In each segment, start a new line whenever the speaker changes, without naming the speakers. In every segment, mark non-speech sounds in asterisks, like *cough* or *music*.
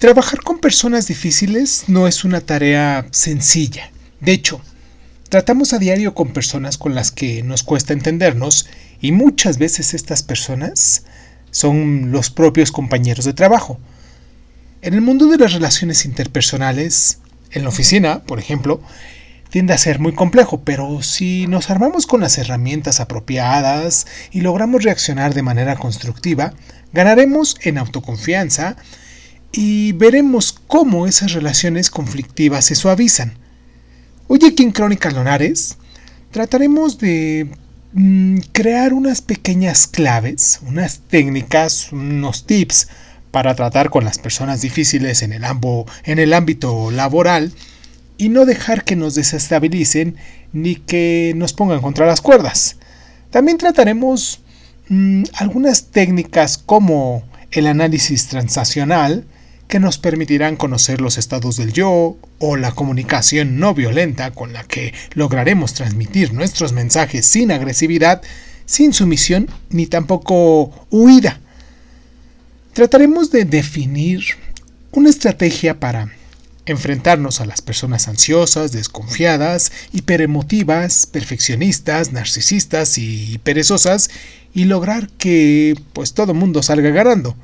Trabajar con personas difíciles no es una tarea sencilla. De hecho, tratamos a diario con personas con las que nos cuesta entendernos y muchas veces estas personas son los propios compañeros de trabajo. En el mundo de las relaciones interpersonales, en la oficina, por ejemplo, tiende a ser muy complejo, pero si nos armamos con las herramientas apropiadas y logramos reaccionar de manera constructiva, ganaremos en autoconfianza y veremos cómo esas relaciones conflictivas se suavizan. Hoy aquí en Crónicas Lonares trataremos de mm, crear unas pequeñas claves, unas técnicas, unos tips para tratar con las personas difíciles en el, ámbito laboral y no dejar que nos desestabilicen ni que nos pongan contra las cuerdas. También trataremos mm, algunas técnicas como el análisis transaccional, que nos permitirán conocer los estados del yo o la comunicación no violenta con la que lograremos transmitir nuestros mensajes sin agresividad, sin sumisión ni tampoco huida. Trataremos de definir una estrategia para enfrentarnos a las personas ansiosas, desconfiadas, hiperemotivas, perfeccionistas, narcisistas y perezosas y lograr que pues todo mundo salga ganando.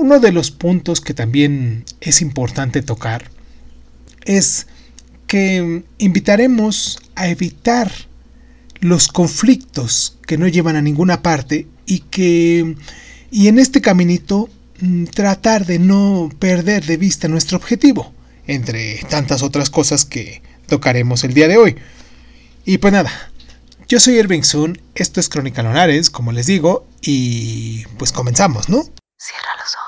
Uno de los puntos que también es importante tocar es que invitaremos a evitar los conflictos que no llevan a ninguna parte y que y en este caminito mm, tratar de no perder de vista nuestro objetivo, entre tantas otras cosas que tocaremos el día de hoy. Y pues nada, yo soy Irving Sun, esto es Crónica Lonares, como les digo, y pues comenzamos, ¿no? Cierra los ojos.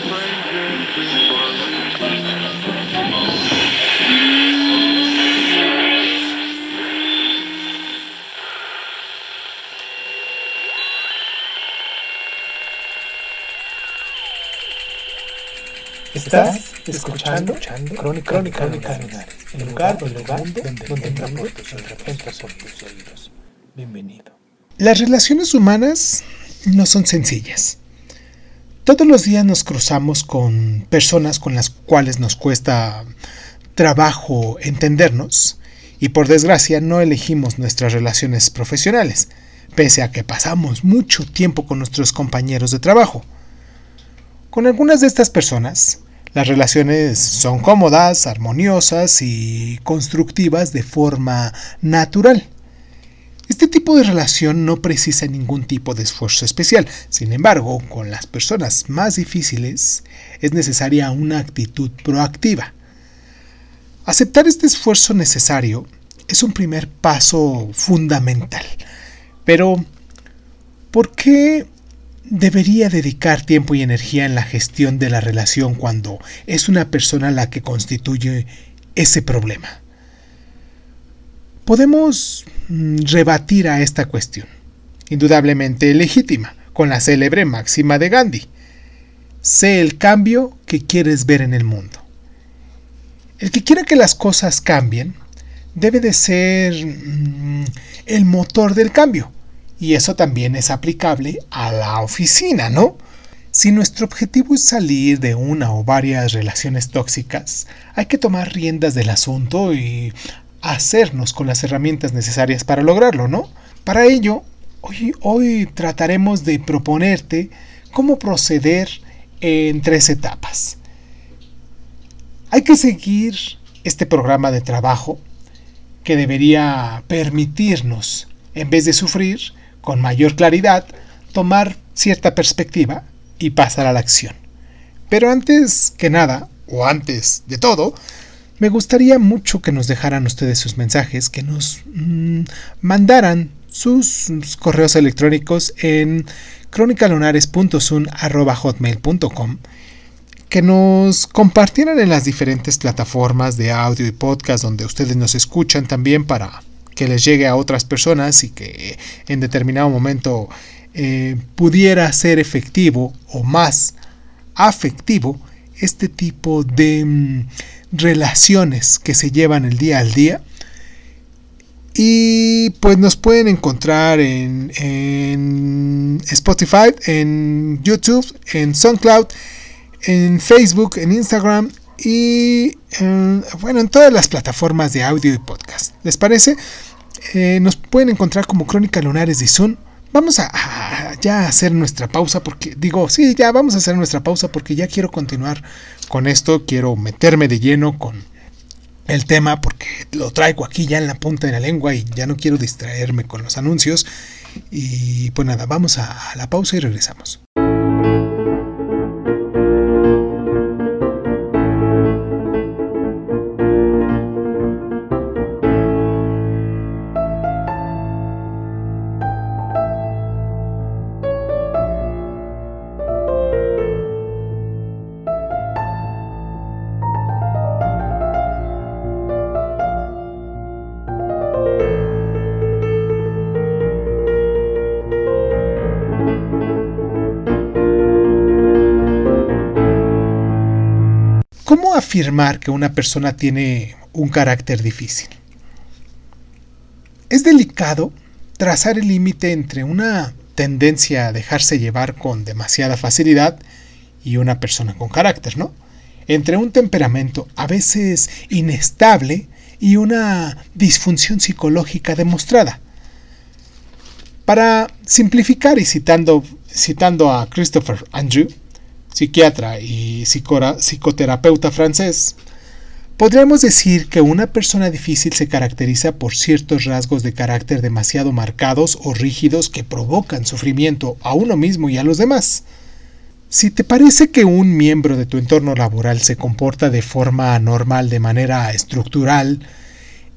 Estás escuchando, Crónica, Crónica, el lugar, el lugar donde, donde tus oídos. Bienvenido. Las relaciones humanas no son sencillas. Todos los días nos cruzamos con personas con las cuales nos cuesta trabajo entendernos y por desgracia no elegimos nuestras relaciones profesionales, pese a que pasamos mucho tiempo con nuestros compañeros de trabajo. Con algunas de estas personas, las relaciones son cómodas, armoniosas y constructivas de forma natural. Este tipo de relación no precisa ningún tipo de esfuerzo especial. Sin embargo, con las personas más difíciles es necesaria una actitud proactiva. Aceptar este esfuerzo necesario es un primer paso fundamental. Pero, ¿por qué debería dedicar tiempo y energía en la gestión de la relación cuando es una persona la que constituye ese problema. Podemos mm, rebatir a esta cuestión, indudablemente legítima, con la célebre máxima de Gandhi. Sé el cambio que quieres ver en el mundo. El que quiera que las cosas cambien debe de ser mm, el motor del cambio y eso también es aplicable a la oficina, ¿no? Si nuestro objetivo es salir de una o varias relaciones tóxicas, hay que tomar riendas del asunto y hacernos con las herramientas necesarias para lograrlo, ¿no? Para ello, hoy, hoy trataremos de proponerte cómo proceder en tres etapas. Hay que seguir este programa de trabajo que debería permitirnos, en vez de sufrir, con mayor claridad, tomar cierta perspectiva y pasar a la acción. Pero antes que nada, o antes de todo, me gustaría mucho que nos dejaran ustedes sus mensajes, que nos mm, mandaran sus, correos electrónicos en cronicalonares.sun.hotmail.com que nos compartieran en las diferentes plataformas de audio y podcast donde ustedes nos escuchan también para que les llegue a otras personas y que en determinado momento eh, pudiera ser efectivo o más afectivo este tipo de mm, relaciones que se llevan el día al día. Y pues nos pueden encontrar en, en Spotify, en YouTube, en SoundCloud, en Facebook, en Instagram y bueno, en todas las plataformas de audio y podcast. ¿Les parece? Eh, nos pueden encontrar como Crónica Lunares de Zoom. Vamos a, ya hacer nuestra pausa porque digo, sí, ya vamos a hacer nuestra pausa porque ya quiero continuar con esto, quiero meterme de lleno con el tema porque lo traigo aquí ya en la punta de la lengua y ya no quiero distraerme con los anuncios. Y pues nada, vamos a la pausa y regresamos. Afirmar que una persona tiene un carácter difícil? Es delicado trazar el límite entre una tendencia a dejarse llevar con demasiada facilidad y una persona con carácter, ¿no? Entre un temperamento a veces inestable y una disfunción psicológica demostrada. Para simplificar y citando, citando a Christopher Andrew, psiquiatra y psicoterapeuta francés, podríamos decir que una persona difícil se caracteriza por ciertos rasgos de carácter demasiado marcados o rígidos que provocan sufrimiento a uno mismo y a los demás. Si te parece que un miembro de tu entorno laboral se comporta de forma anormal de manera estructural,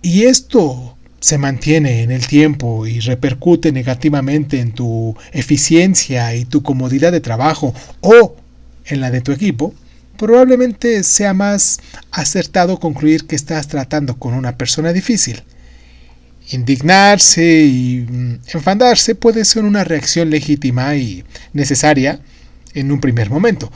y esto se mantiene en el tiempo y repercute negativamente en tu eficiencia y tu comodidad de trabajo, o en la de tu equipo, probablemente sea más acertado concluir que estás tratando con una persona difícil. Indignarse y mm, enfadarse puede ser una reacción legítima y necesaria en un primer momento.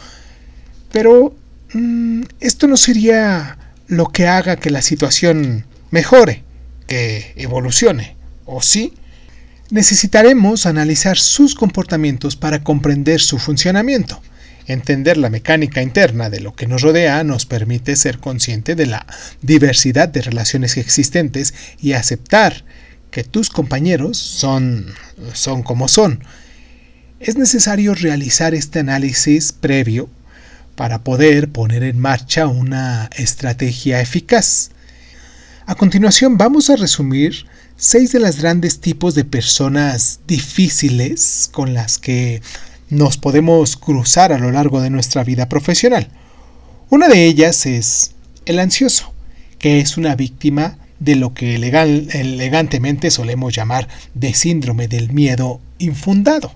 Pero mm, esto no sería lo que haga que la situación mejore, que evolucione, ¿o sí? Necesitaremos analizar sus comportamientos para comprender su funcionamiento. Entender la mecánica interna de lo que nos rodea nos permite ser consciente de la diversidad de relaciones existentes y aceptar que tus compañeros son, son como son. Es necesario realizar este análisis previo para poder poner en marcha una estrategia eficaz. A continuación vamos a resumir seis de los grandes tipos de personas difíciles con las que nos podemos cruzar a lo largo de nuestra vida profesional. Una de ellas es el ansioso, que es una víctima de lo que elegantemente solemos llamar de síndrome del miedo infundado.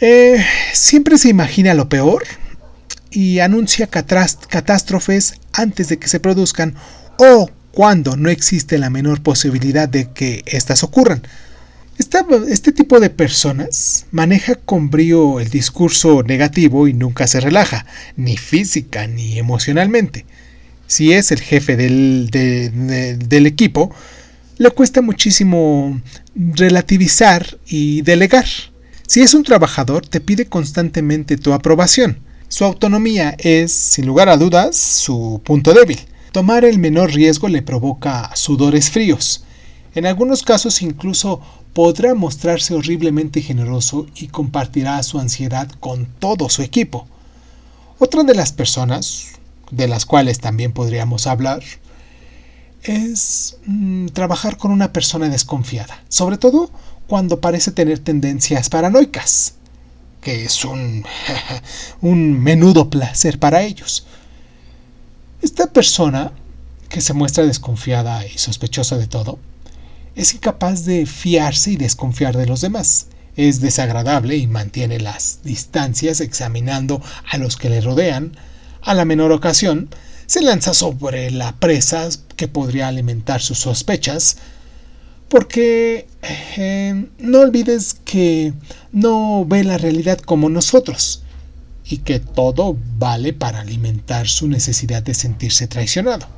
Eh, siempre se imagina lo peor y anuncia catástrofes antes de que se produzcan o cuando no existe la menor posibilidad de que éstas ocurran este tipo de personas maneja con brío el discurso negativo y nunca se relaja, ni física ni emocionalmente. Si es el jefe del, del equipo, le cuesta muchísimo relativizar y delegar. Si es un trabajador, te pide constantemente tu aprobación. Su autonomía es, sin lugar a dudas, su punto débil. Tomar el menor riesgo le provoca sudores fríos. En algunos casos incluso podrá mostrarse horriblemente generoso y compartirá su ansiedad con todo su equipo. Otra de las personas, de las cuales también podríamos hablar, es mm, trabajar con una persona desconfiada, sobre todo cuando parece tener tendencias paranoicas, que es un, *laughs* un menudo placer para ellos. Esta persona, que se muestra desconfiada y sospechosa de todo, es incapaz de fiarse y desconfiar de los demás. Es desagradable y mantiene las distancias examinando a los que le rodean. A la menor ocasión, se lanza sobre la presa que podría alimentar sus sospechas. Porque eh, no olvides que no ve la realidad como nosotros y que todo vale para alimentar su necesidad de sentirse traicionado.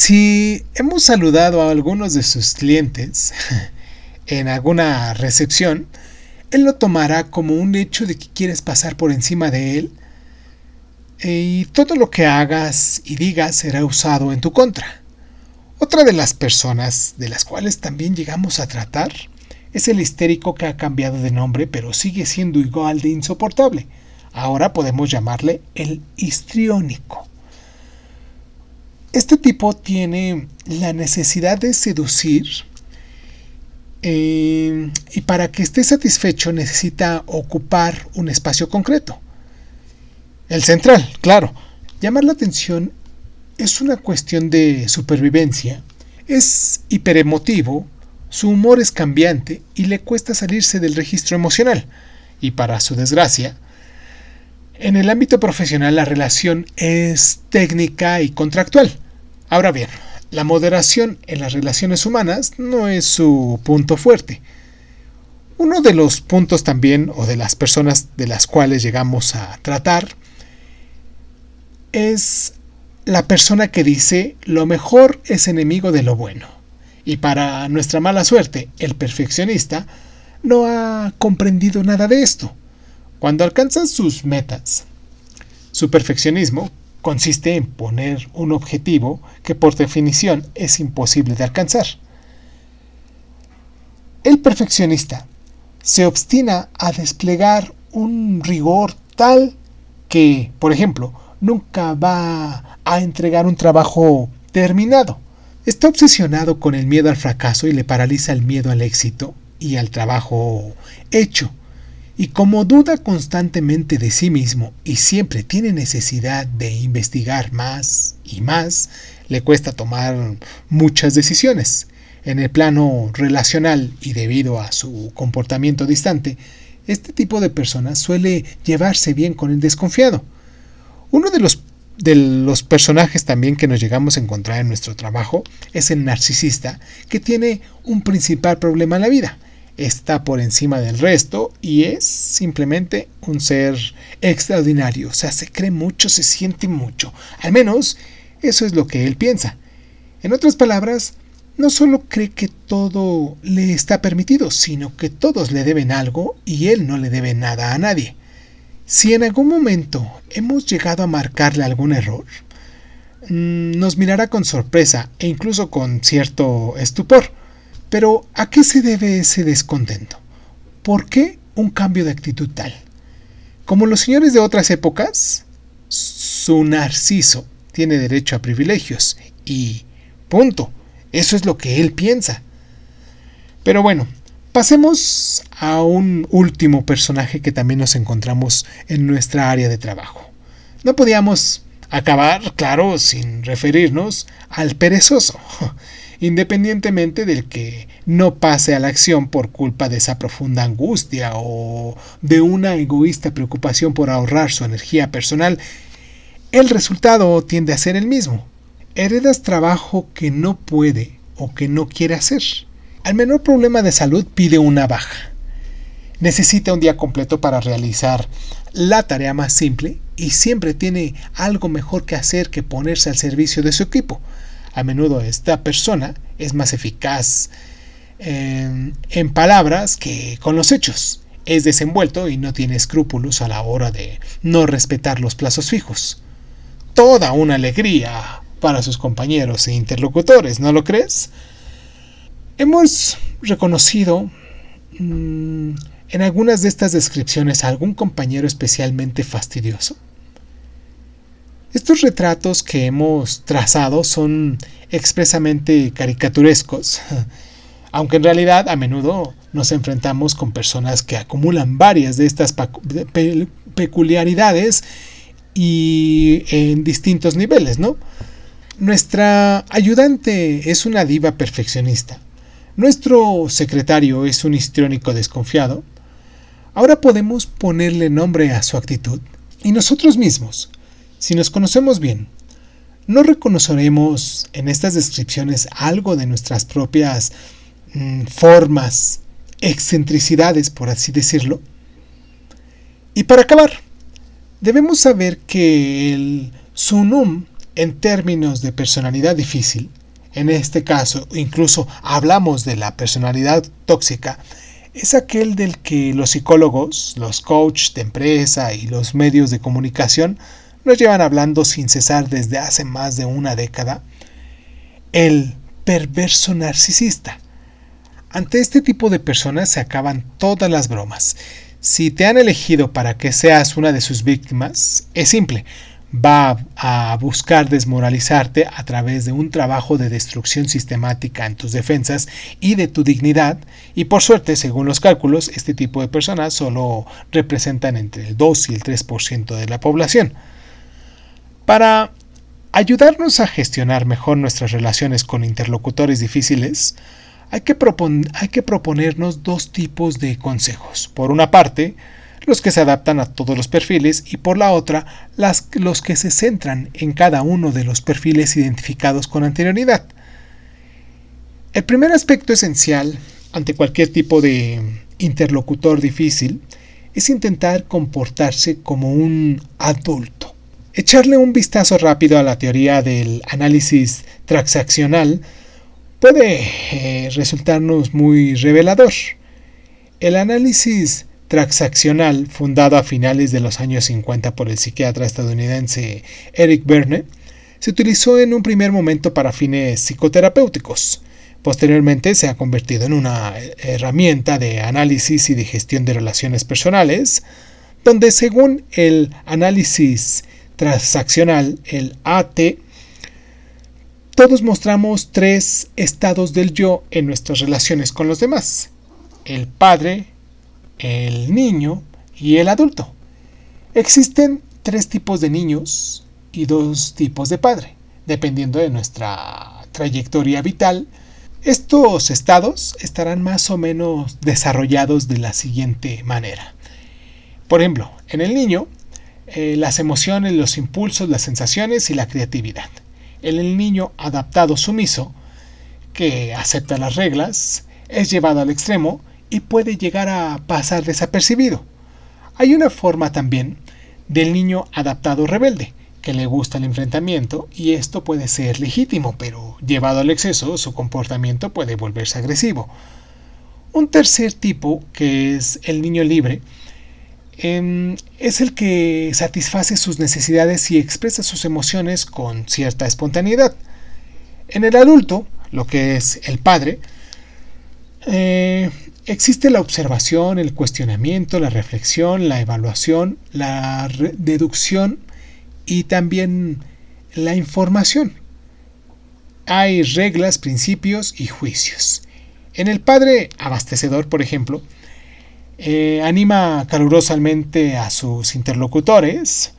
Si hemos saludado a algunos de sus clientes *laughs* en alguna recepción, él lo tomará como un hecho de que quieres pasar por encima de él y todo lo que hagas y digas será usado en tu contra. Otra de las personas de las cuales también llegamos a tratar es el histérico que ha cambiado de nombre pero sigue siendo igual de insoportable. Ahora podemos llamarle el histriónico. Este tipo tiene la necesidad de seducir eh, y para que esté satisfecho necesita ocupar un espacio concreto. El central, claro. Llamar la atención es una cuestión de supervivencia. Es hiperemotivo, su humor es cambiante y le cuesta salirse del registro emocional. Y para su desgracia, en el ámbito profesional la relación es técnica y contractual. Ahora bien, la moderación en las relaciones humanas no es su punto fuerte. Uno de los puntos también, o de las personas de las cuales llegamos a tratar, es la persona que dice lo mejor es enemigo de lo bueno. Y para nuestra mala suerte, el perfeccionista no ha comprendido nada de esto. Cuando alcanzan sus metas, su perfeccionismo consiste en poner un objetivo que por definición es imposible de alcanzar. El perfeccionista se obstina a desplegar un rigor tal que, por ejemplo, nunca va a entregar un trabajo terminado. Está obsesionado con el miedo al fracaso y le paraliza el miedo al éxito y al trabajo hecho y como duda constantemente de sí mismo y siempre tiene necesidad de investigar más y más, le cuesta tomar muchas decisiones. En el plano relacional y debido a su comportamiento distante, este tipo de personas suele llevarse bien con el desconfiado. Uno de los, de los personajes también que nos llegamos a encontrar en nuestro trabajo es el narcisista, que tiene un principal problema en la vida, está por encima del resto y es simplemente un ser extraordinario. O sea, se cree mucho, se siente mucho. Al menos eso es lo que él piensa. En otras palabras, no solo cree que todo le está permitido, sino que todos le deben algo y él no le debe nada a nadie. Si en algún momento hemos llegado a marcarle algún error, mm, nos mirará con sorpresa e incluso con cierto estupor pero ¿a qué se debe ese descontento? ¿Por qué un cambio de actitud tal? Como los señores de otras épocas, su narciso tiene derecho a privilegios y punto. Eso es lo que él piensa. Pero bueno, pasemos a un último personaje que también nos encontramos en nuestra área de trabajo. No podíamos acabar, claro, sin referirnos al perezoso independientemente del que no pase a la acción por culpa de esa profunda angustia o de una egoísta preocupación por ahorrar su energía personal, el resultado tiende a ser el mismo. Heredas trabajo que no puede o que no quiere hacer. Al menor problema de salud pide una baja. Necesita un día completo para realizar la tarea más simple y siempre tiene algo mejor que hacer que ponerse al servicio de su equipo. A menudo esta persona es más eficaz en, palabras que con los hechos. Es desenvuelto y no tiene escrúpulos a la hora de no respetar los plazos fijos. Toda una alegría para sus compañeros e interlocutores, ¿no lo crees? Hemos reconocido mm, en algunas de estas descripciones a algún compañero especialmente fastidioso. Estos retratos que hemos trazado son expresamente caricaturescos, *laughs* aunque en realidad a menudo nos enfrentamos con personas que acumulan varias de estas peculiaridades y en distintos niveles, ¿no? Nuestra ayudante es una diva perfeccionista. Nuestro secretario es un histriónico desconfiado. Ahora podemos ponerle nombre a su actitud. Y nosotros mismos, si nos conocemos bien, ¿no reconoceremos en estas descripciones algo de nuestras propias mm, formas, excentricidades, por así decirlo. Y para acabar, debemos saber que el Sunum, en términos de personalidad difícil, en este caso incluso hablamos de la personalidad tóxica, es aquel del que los psicólogos, los coaches de empresa y los medios de comunicación llevan hablando sin cesar desde hace más de una década, el perverso narcisista. Ante este tipo de personas se acaban todas las bromas. Si te han elegido para que seas una de sus víctimas, es simple, va a buscar desmoralizarte a través de un trabajo de destrucción sistemática en tus defensas y de tu dignidad y por suerte, según los cálculos, este tipo de personas solo representan entre el 2 y el 3% de la población. Para ayudarnos a gestionar mejor nuestras relaciones con interlocutores difíciles, hay que, proponernos dos tipos de consejos. Por una parte, los que se adaptan a todos los perfiles y por la otra los que se centran en cada uno de los perfiles identificados con anterioridad. El primer aspecto esencial ante cualquier tipo de interlocutor difícil es intentar comportarse como un adulto. Echarle un vistazo rápido a la teoría del análisis transaccional puede eh, resultarnos muy revelador. El análisis transaccional fundado a finales de los años 50 por el psiquiatra estadounidense Eric Berne, se utilizó en un primer momento para fines psicoterapéuticos. Posteriormente se ha convertido en una herramienta de análisis y de gestión de relaciones personales, donde según el análisis transaccional, el AT, todos mostramos tres estados del yo en nuestras relaciones con los demás. El padre, el niño y el adulto. Existen tres tipos de niños y dos tipos de padre, dependiendo de nuestra trayectoria vital. Estos estados estarán más o menos desarrollados de la siguiente manera. Por ejemplo, en el niño, eh, las emociones, los impulsos, las sensaciones y la creatividad. El niño adaptado sumiso, que acepta las reglas, es llevado al extremo y puede llegar a pasar desapercibido. Hay una forma también del niño adaptado rebelde, que le gusta el enfrentamiento y esto puede ser legítimo, pero llevado al exceso su comportamiento puede volverse agresivo. Un tercer tipo, que es el niño libre, em, es el que satisface sus necesidades y expresa sus emociones con cierta espontaneidad. En el adulto, lo que es el padre, eh, Existe la observación, el cuestionamiento, la reflexión, la evaluación, la deducción y también la información. Hay reglas, principios y juicios. En el padre abastecedor, por ejemplo, eh, anima calurosamente a sus interlocutores,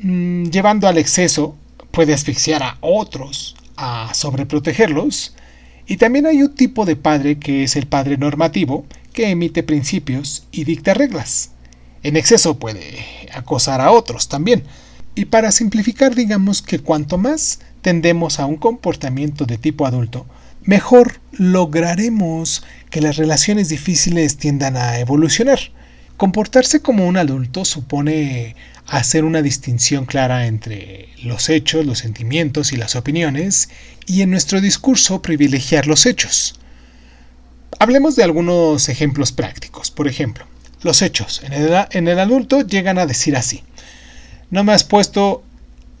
mm, llevando al exceso, puede asfixiar a otros, a sobreprotegerlos, y también hay un tipo de padre que es el padre normativo, que emite principios y dicta reglas. En exceso puede acosar a otros también. Y para simplificar, digamos que cuanto más tendemos a un comportamiento de tipo adulto, mejor lograremos que las relaciones difíciles tiendan a evolucionar. Comportarse como un adulto supone hacer una distinción clara entre los hechos, los sentimientos y las opiniones, y en nuestro discurso privilegiar los hechos. Hablemos de algunos ejemplos prácticos. Por ejemplo, los hechos en el, adulto llegan a decir así. No me has puesto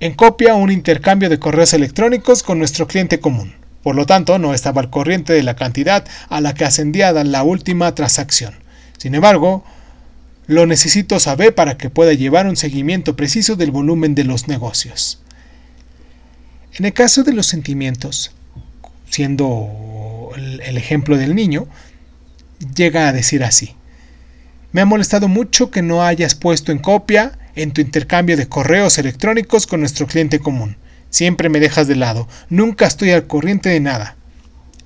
en copia un intercambio de correos electrónicos con nuestro cliente común. Por lo tanto, no estaba al corriente de la cantidad a la que ascendía la última transacción. Sin embargo, lo necesito saber para que pueda llevar un seguimiento preciso del volumen de los negocios. En el caso de los sentimientos, siendo el ejemplo del niño, llega a decir así. Me ha molestado mucho que no hayas puesto en copia en tu intercambio de correos electrónicos con nuestro cliente común. Siempre me dejas de lado, nunca estoy al corriente de nada.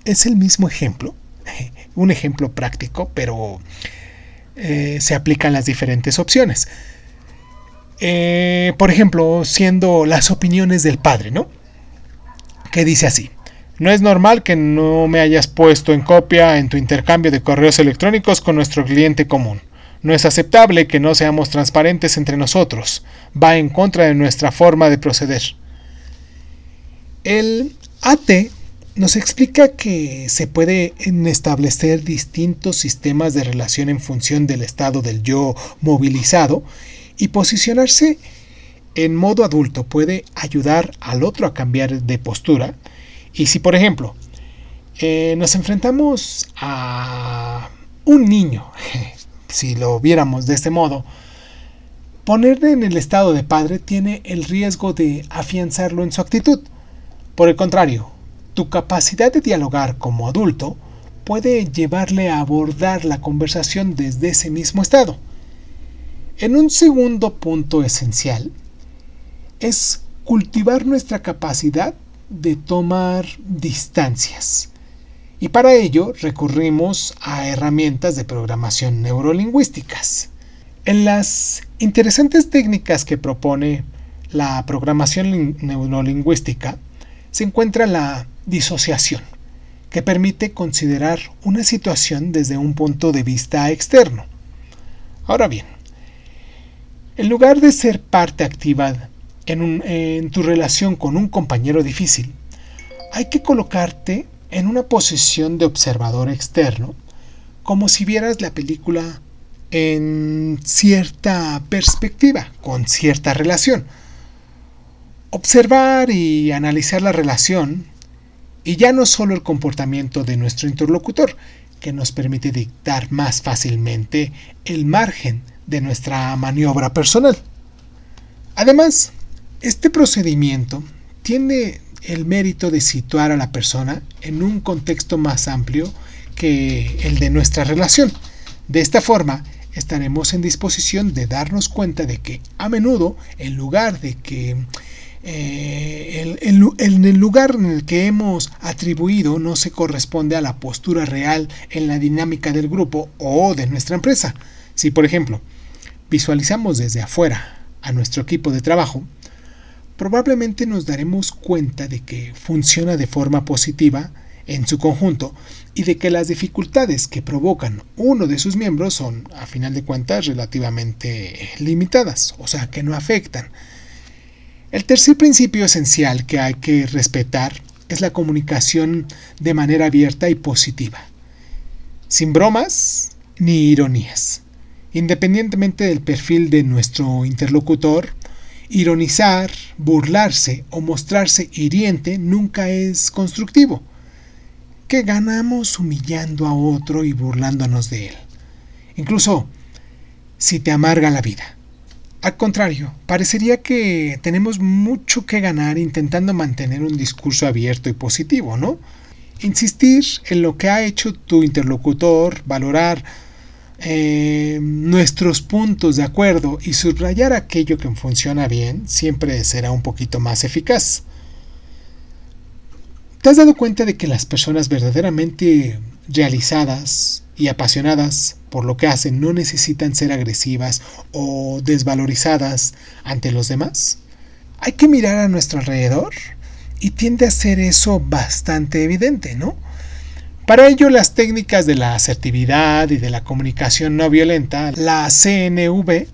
Es el mismo ejemplo, *laughs* un ejemplo práctico, pero eh, se aplican las diferentes opciones. Eh, por ejemplo, siendo las opiniones del padre, ¿no? Que dice así, No es normal que no me hayas puesto en copia en tu intercambio de correos electrónicos con nuestro cliente común. No es aceptable que no seamos transparentes entre nosotros. Va en contra de nuestra forma de proceder. El AT nos explica que se puede establecer distintos sistemas de relación en función del estado del yo movilizado y posicionarse en modo adulto puede ayudar al otro a cambiar de postura. Y si, por ejemplo, eh, nos enfrentamos a un niño, *laughs* si lo viéramos de este modo, ponerle en el estado de padre tiene el riesgo de afianzarlo en su actitud. Por el contrario, tu capacidad de dialogar como adulto puede llevarle a abordar la conversación desde ese mismo estado. En un segundo punto esencial, es cultivar nuestra capacidad de tomar distancias. Y para ello recurrimos a herramientas de programación neurolingüísticas. En las interesantes técnicas que propone la programación neurolingüística se encuentra la disociación, que permite considerar una situación desde un punto de vista externo. Ahora bien, en lugar de ser parte activa en, tu relación con un compañero difícil, hay que colocarte en una posición de observador externo, como si vieras la película en cierta perspectiva, con cierta relación. Observar y analizar la relación, y ya no solo el comportamiento de nuestro interlocutor, que nos permite dictar más fácilmente el margen de nuestra maniobra personal. Además, este procedimiento tiene el mérito de situar a la persona en un contexto más amplio que el de nuestra relación. De esta forma, estaremos en disposición de darnos cuenta de que a menudo, en lugar de que eh, en el lugar en el que hemos atribuido no se corresponde a la postura real en la dinámica del grupo o de nuestra empresa. Si, por ejemplo, visualizamos desde afuera a nuestro equipo de trabajo, probablemente nos daremos cuenta de que funciona de forma positiva en su conjunto y de que las dificultades que provocan uno de sus miembros son, a final de cuentas, relativamente limitadas, o sea, que no afectan. El tercer principio esencial que hay que respetar es la comunicación de manera abierta y positiva, sin bromas ni ironías. Independientemente del perfil de nuestro interlocutor, Ironizar, burlarse o mostrarse hiriente nunca es constructivo. ¿Qué ganamos humillando a otro y burlándonos de él? Incluso si te amarga la vida. Al contrario, parecería que tenemos mucho que ganar intentando mantener un discurso abierto y positivo, ¿no? Insistir en lo que ha hecho tu interlocutor, valorar eh, nuestros puntos de acuerdo y subrayar aquello que funciona bien siempre será un poquito más eficaz. ¿Te has dado cuenta de que las personas verdaderamente realizadas y apasionadas por lo que hacen no necesitan ser agresivas o desvalorizadas ante los demás? Hay que mirar a nuestro alrededor y tiende a ser eso bastante evidente, ¿no? Para ello, las técnicas de la asertividad y de la comunicación no violenta, la CNV,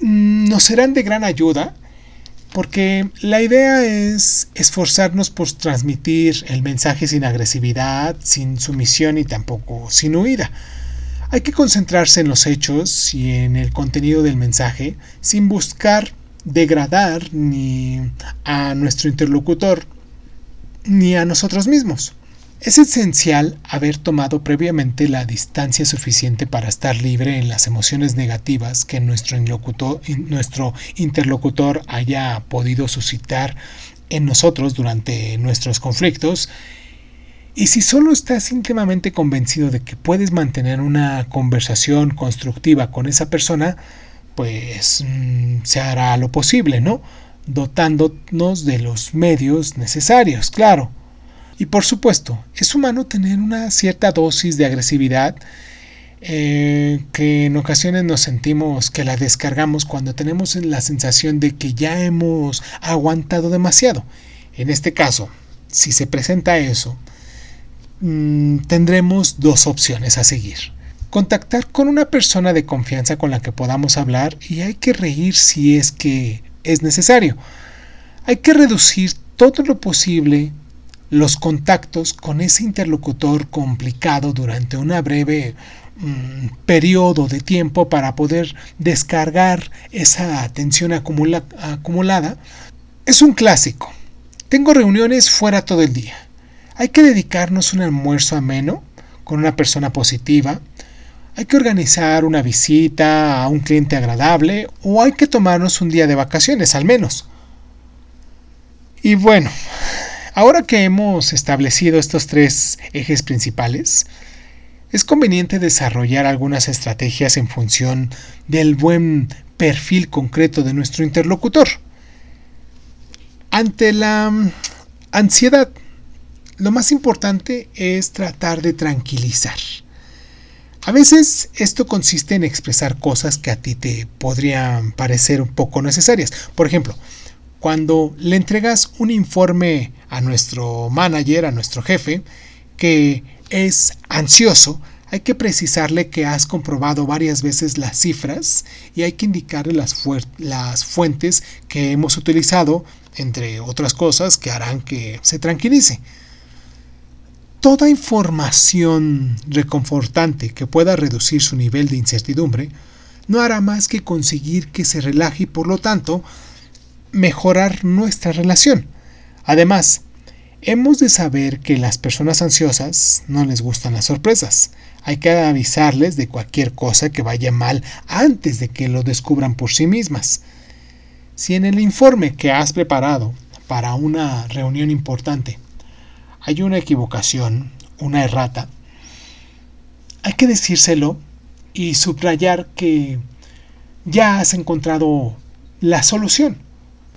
mm, nos serán de gran ayuda porque la idea es esforzarnos por transmitir el mensaje sin agresividad, sin sumisión y tampoco sin huida. Hay que concentrarse en los hechos y en el contenido del mensaje sin buscar degradar ni a nuestro interlocutor ni a nosotros mismos. Es esencial haber tomado previamente la distancia suficiente para estar libre en las emociones negativas que nuestro, nuestro interlocutor haya podido suscitar en nosotros durante nuestros conflictos. Y si solo estás íntimamente convencido de que puedes mantener una conversación constructiva con esa persona, pues mm, se hará lo posible, ¿no? Dotándonos de los medios necesarios, claro. Y por supuesto, es humano tener una cierta dosis de agresividad eh, que en ocasiones nos sentimos que la descargamos cuando tenemos la sensación de que ya hemos aguantado demasiado. En este caso, si se presenta eso, mm, tendremos dos opciones a seguir. Contactar con una persona de confianza con la que podamos hablar y hay que reír si es que es necesario. Hay que reducir todo lo posible los contactos con ese interlocutor complicado durante una breve mm, periodo de tiempo para poder descargar esa atención acumulada es un clásico. Tengo reuniones fuera todo el día. Hay que dedicarnos un almuerzo ameno con una persona positiva. Hay que organizar una visita a un cliente agradable o hay que tomarnos un día de vacaciones al menos. Y bueno, ahora que hemos establecido estos tres ejes principales, es conveniente desarrollar algunas estrategias en función del buen perfil concreto de nuestro interlocutor. Ante la ansiedad, lo más importante es tratar de tranquilizar. A veces esto consiste en expresar cosas que a ti te podrían parecer un poco necesarias. Por ejemplo, cuando le entregas un informe a nuestro manager, a nuestro jefe, que es ansioso, hay que precisarle que has comprobado varias veces las cifras y hay que indicarle las, las fuentes que hemos utilizado entre otras cosas que harán que se tranquilice. Toda información reconfortante que pueda reducir su nivel de incertidumbre no hará más que conseguir que se relaje y por lo tanto mejorar nuestra relación. Además, hemos de saber que las personas ansiosas no les gustan las sorpresas. Hay que avisarles de cualquier cosa que vaya mal antes de que lo descubran por sí mismas. Si en el informe que has preparado para una reunión importante hay una equivocación, una errata, hay que decírselo y subrayar que ya has encontrado la solución.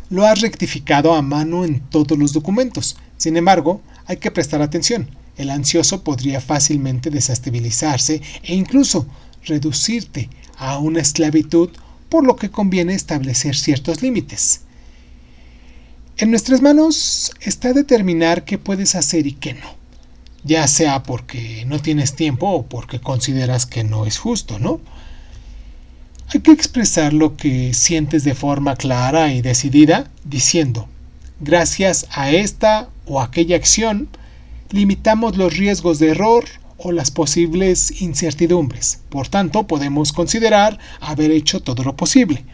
Lo has rectificado a mano en todos los documentos. Sin embargo, hay que prestar atención. El ansioso podría fácilmente desestabilizarse e incluso reducirte a una esclavitud por lo que conviene establecer ciertos límites. En nuestras manos está determinar qué puedes hacer y qué no, ya sea porque no tienes tiempo o porque consideras que no es justo, ¿no? Hay que expresar lo que sientes de forma clara y decidida, diciendo, gracias a esta o aquella acción, limitamos los riesgos de error o las posibles incertidumbres. Por tanto, podemos considerar haber hecho todo lo posible.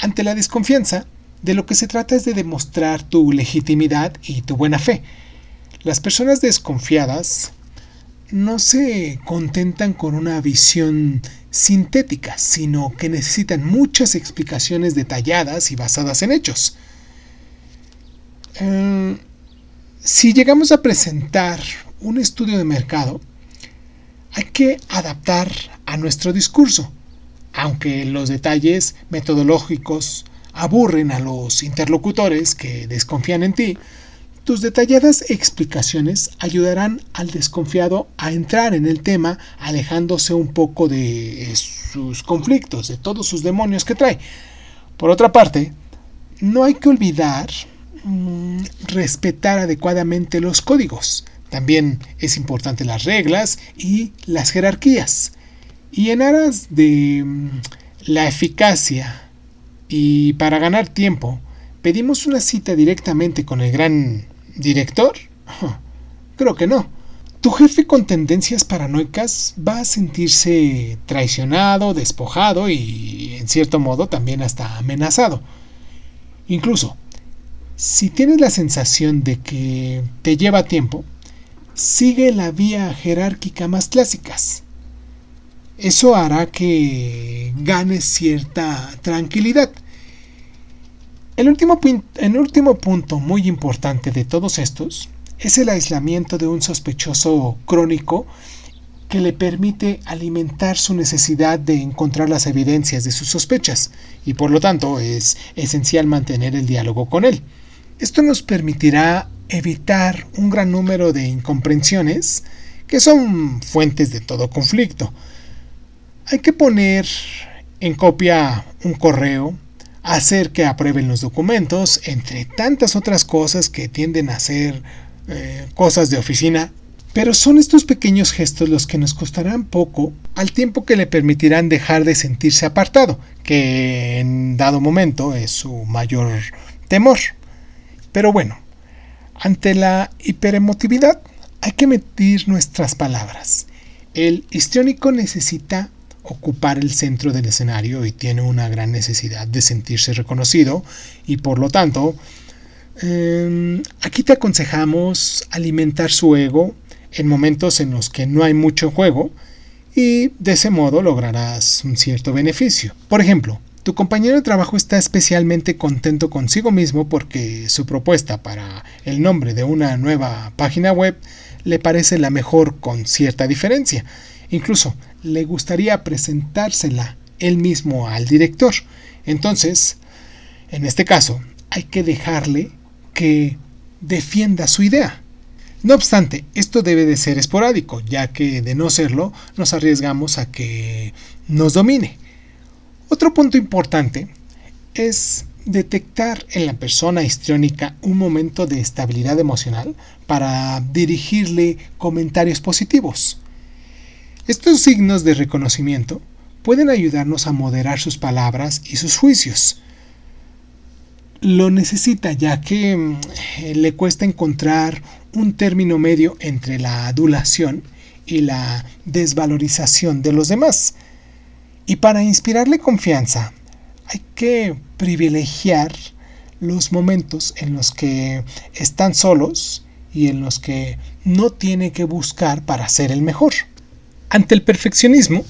Ante la desconfianza, de lo que se trata es de demostrar tu legitimidad y tu buena fe. Las personas desconfiadas no se contentan con una visión sintética, sino que necesitan muchas explicaciones detalladas y basadas en hechos. Eh, si llegamos a presentar un estudio de mercado, hay que adaptar a nuestro discurso, aunque los detalles metodológicos aburren a los interlocutores que desconfían en ti, tus detalladas explicaciones ayudarán al desconfiado a entrar en el tema alejándose un poco de sus conflictos, de todos sus demonios que trae. Por otra parte, no hay que olvidar mm, respetar adecuadamente los códigos. También es importante las reglas y las jerarquías. Y en aras de mm, la eficacia y para ganar tiempo, pedimos una cita directamente con el gran director. Creo que no. Tu jefe con tendencias paranoicas va a sentirse traicionado, despojado y en cierto modo también hasta amenazado. Incluso, si tienes la sensación de que te lleva tiempo, sigue la vía jerárquica más clásicas. Eso hará que ganes cierta tranquilidad. El último, último punto muy importante de todos estos es el aislamiento de un sospechoso crónico que le permite alimentar su necesidad de encontrar las evidencias de sus sospechas y por lo tanto es esencial mantener el diálogo con él. Esto nos permitirá evitar un gran número de incomprensiones que son fuentes de todo conflicto. Hay que poner en copia un correo, hacer que aprueben los documentos, entre tantas otras cosas que tienden a ser eh, cosas de oficina. Pero son estos pequeños gestos los que nos costarán poco al tiempo que le permitirán dejar de sentirse apartado, que en dado momento es su mayor temor. Pero bueno, ante la hiperemotividad hay que medir nuestras palabras. El histriónico necesita ocupar el centro del escenario y tiene una gran necesidad de sentirse reconocido y por lo tanto em, aquí te aconsejamos alimentar su ego en momentos en los que no hay mucho juego y de ese modo lograrás un cierto beneficio. Por ejemplo, tu compañero de trabajo está especialmente contento consigo mismo porque su propuesta para el nombre de una nueva página web le parece la mejor con cierta diferencia. Incluso le gustaría presentársela él mismo al director. Entonces, en este caso, hay que dejarle que defienda su idea. No obstante, esto debe de ser esporádico, ya que de no serlo nos arriesgamos a que nos domine. Otro punto importante es detectar en la persona histriónica un momento de estabilidad emocional para dirigirle comentarios positivos. Estos signos de reconocimiento pueden ayudarnos a moderar sus palabras y sus juicios. Lo necesita ya que mm, le cuesta encontrar un término medio entre la adulación y la desvalorización de los demás. Y para inspirarle confianza, hay que privilegiar los momentos en los que están solos y en los que no tiene que buscar para ser el mejor. Ante el perfeccionismo,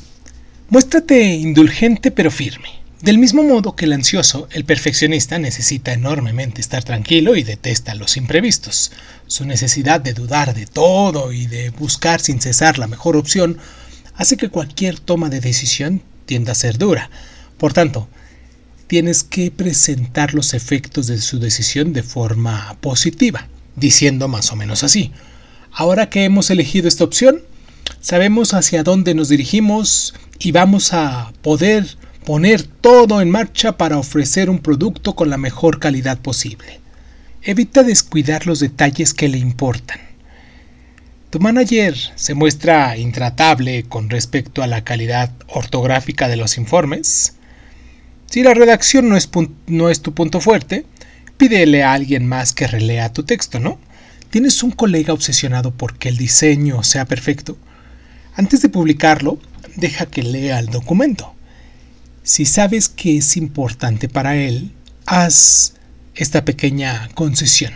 muéstrate indulgente pero firme. Del mismo modo que el ansioso, el perfeccionista necesita enormemente estar tranquilo y detesta los imprevistos. Su necesidad de dudar de todo y de buscar sin cesar la mejor opción hace que cualquier toma de decisión tienda a ser dura. Por tanto, tienes que presentar los efectos de su decisión de forma positiva, diciendo más o menos así. Ahora que hemos elegido esta opción, sabemos hacia dónde nos dirigimos y vamos a poder poner todo en marcha para ofrecer un producto con la mejor calidad posible. Evita descuidar los detalles que le importan. Tu manager se muestra intratable con respecto a la calidad ortográfica de los informes. Si la redacción no es, tu punto fuerte, pídele a alguien más que relea tu texto, ¿no? ¿Tienes un colega obsesionado porque el diseño sea perfecto? Antes de publicarlo, deja que lea el documento. Si sabes que es importante para él, haz esta pequeña concesión.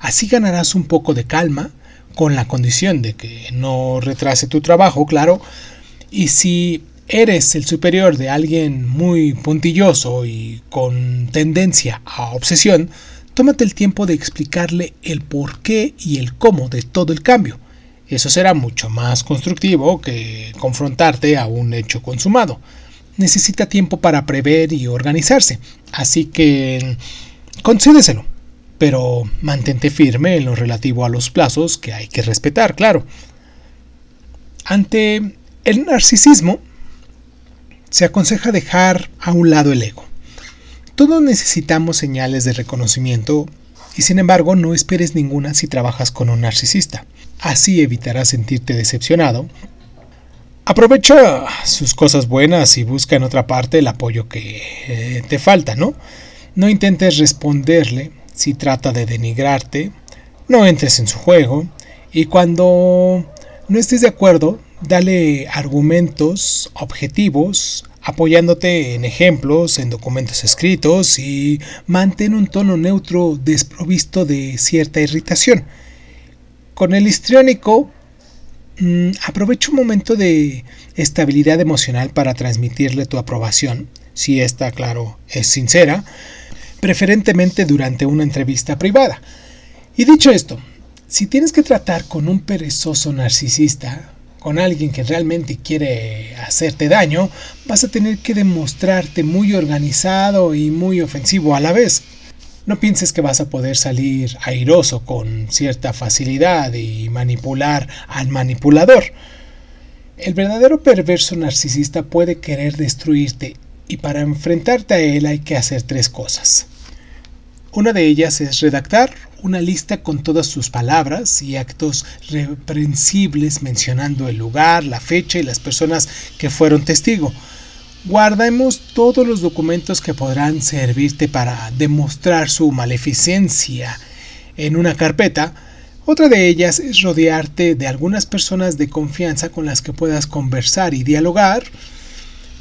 Así ganarás un poco de calma, con la condición de que no retrase tu trabajo, claro. Y si eres el superior de alguien muy puntilloso y con tendencia a obsesión, tómate el tiempo de explicarle el por qué y el cómo de todo el cambio. Eso será mucho más constructivo que confrontarte a un hecho consumado. Necesita tiempo para prever y organizarse, así que concédeselo, pero mantente firme en lo relativo a los plazos que hay que respetar, claro. Ante el narcisismo, se aconseja dejar a un lado el ego. Todos necesitamos señales de reconocimiento y sin embargo no esperes ninguna si trabajas con un narcisista. Así evitarás sentirte decepcionado. Aprovecha sus cosas buenas y busca en otra parte el apoyo que eh, te falta, ¿no? No intentes responderle si trata de denigrarte, no entres en su juego y cuando no estés de acuerdo, dale argumentos objetivos, apoyándote en ejemplos, en documentos escritos y mantén un tono neutro desprovisto de cierta irritación. Con el histriónico, mm, aprovecha un momento de estabilidad emocional para transmitirle tu aprobación, si esta, claro, es sincera, preferentemente durante una entrevista privada. Y dicho esto, si tienes que tratar con un perezoso narcisista, con alguien que realmente quiere hacerte daño, vas a tener que demostrarte muy organizado y muy ofensivo a la vez. No pienses que vas a poder salir airoso con cierta facilidad y manipular al manipulador. El verdadero perverso narcisista puede querer destruirte y para enfrentarte a él hay que hacer tres cosas. Una de ellas es redactar una lista con todas sus palabras y actos reprensibles mencionando el lugar, la fecha y las personas que fueron testigo. Guardemos todos los documentos que podrán servirte para demostrar su maleficencia en una carpeta. Otra de ellas es rodearte de algunas personas de confianza con las que puedas conversar y dialogar.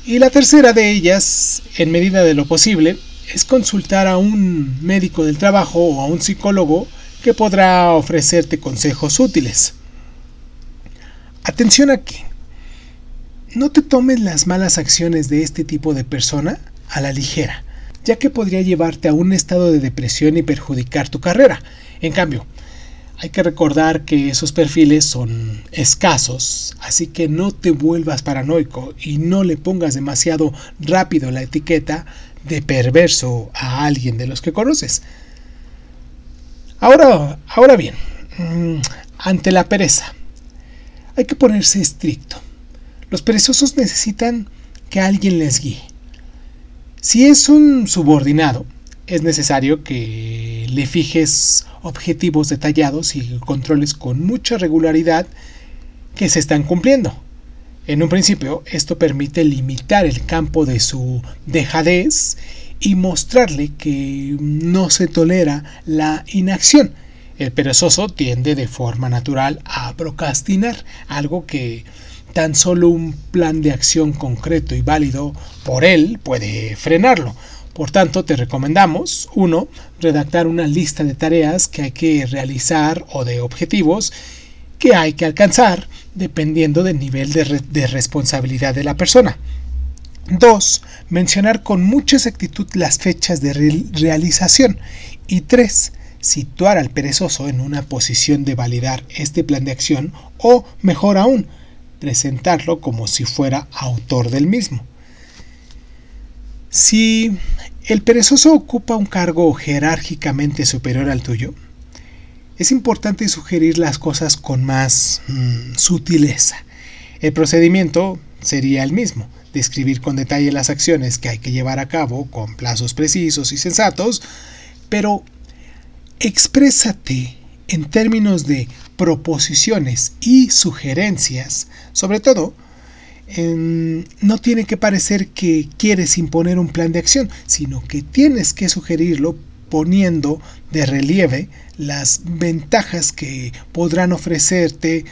Y la tercera de ellas, en medida de lo posible, es consultar a un médico del trabajo o a un psicólogo que podrá ofrecerte consejos útiles. Atención aquí. No te tomes las malas acciones de este tipo de persona a la ligera, ya que podría llevarte a un estado de depresión y perjudicar tu carrera. En cambio, hay que recordar que esos perfiles son escasos, así que no te vuelvas paranoico y no le pongas demasiado rápido la etiqueta de perverso a alguien de los que conoces. Ahora, ahora bien, mm, ante la pereza, hay que ponerse estricto. Los perezosos necesitan que alguien les guíe. Si es un subordinado, es necesario que le fijes objetivos detallados y controles con mucha regularidad que se están cumpliendo. En un principio, esto permite limitar el campo de su dejadez y mostrarle que no se tolera la inacción. El perezoso tiende de forma natural a procrastinar, algo que tan solo un plan de acción concreto y válido por él puede frenarlo. Por tanto, te recomendamos 1. Redactar una lista de tareas que hay que realizar o de objetivos que hay que alcanzar dependiendo del nivel de, responsabilidad de la persona. 2. Mencionar con mucha exactitud las fechas de realización. Y 3. Situar al perezoso en una posición de validar este plan de acción o, mejor aún, presentarlo como si fuera autor del mismo. Si el perezoso ocupa un cargo jerárquicamente superior al tuyo, es importante sugerir las cosas con más mm, sutileza. El procedimiento sería el mismo, describir con detalle las acciones que hay que llevar a cabo con plazos precisos y sensatos, pero exprésate en términos de proposiciones y sugerencias, sobre todo, no tiene que parecer que quieres imponer un plan de acción, sino que tienes que sugerirlo poniendo de relieve las ventajas que podrán ofrecerte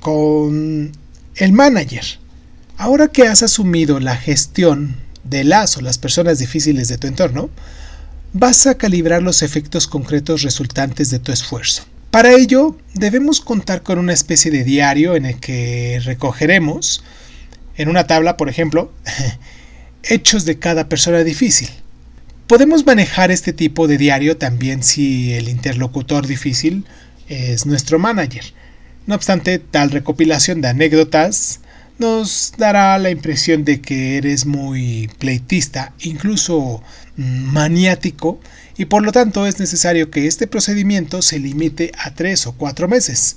con el manager. Ahora que has asumido la gestión de las o las personas difíciles de tu entorno, vas a calibrar los efectos concretos resultantes de tu esfuerzo. Para ello, debemos contar con una especie de diario en el que recogeremos, en una tabla, por ejemplo, *laughs* hechos de cada persona difícil. Podemos manejar este tipo de diario también si el interlocutor difícil es nuestro manager. No obstante, tal recopilación de anécdotas nos dará la impresión de que eres muy pleitista, incluso maniático, y por lo tanto es necesario que este procedimiento se limite a tres o cuatro meses.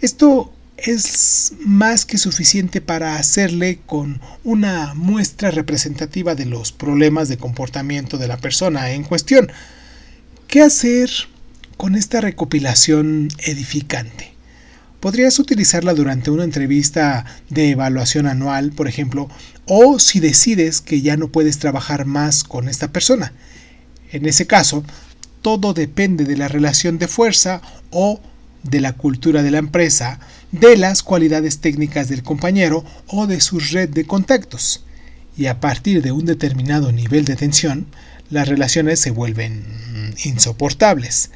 Esto es más que suficiente para hacerle con una muestra representativa de los problemas de comportamiento de la persona en cuestión. ¿Qué hacer con esta recopilación edificante? Podrías utilizarla durante una entrevista de evaluación anual, por ejemplo, o si decides que ya no puedes trabajar más con esta persona. En ese caso, todo depende de la relación de fuerza o de la cultura de la empresa, de las cualidades técnicas del compañero o de su red de contactos. Y a partir de un determinado nivel de tensión, las relaciones se vuelven insoportables.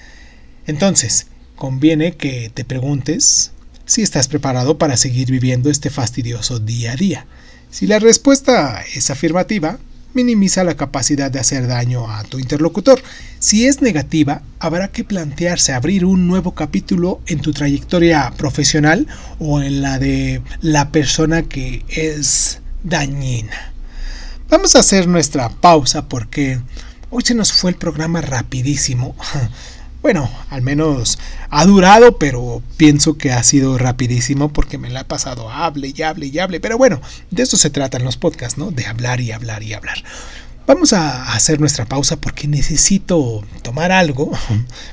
Entonces, conviene que te preguntes si estás preparado para seguir viviendo este fastidioso día a día. Si la respuesta es afirmativa, minimiza la capacidad de hacer daño a tu interlocutor. Si es negativa, habrá que plantearse abrir un nuevo capítulo en tu trayectoria profesional o en la de la persona que es dañina. Vamos a hacer nuestra pausa porque hoy se nos fue el programa rapidísimo. *laughs* Bueno, al menos ha durado, pero pienso que ha sido rapidísimo porque me la he pasado hable y hable y hable. Pero bueno, de eso se tratan los podcasts, ¿no? De hablar y hablar y hablar. Vamos a hacer nuestra pausa porque necesito tomar algo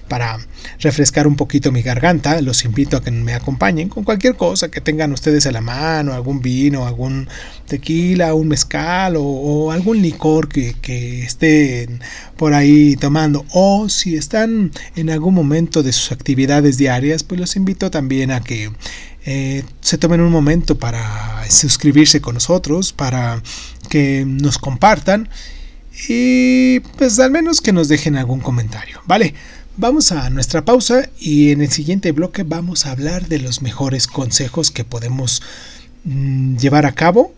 para refrescar un poquito mi garganta. Los invito a que me acompañen con cualquier cosa que tengan ustedes a la mano, algún vino, algún tequila, un mezcal o, algún licor que, que estén por ahí tomando. O si están en algún momento de sus actividades diarias, pues los invito también a que eh, se tomen un momento para suscribirse con nosotros, para que nos compartan y pues al menos que nos dejen algún comentario. Vale, vamos a nuestra pausa y en el siguiente bloque vamos a hablar de los mejores consejos que podemos mm, llevar a cabo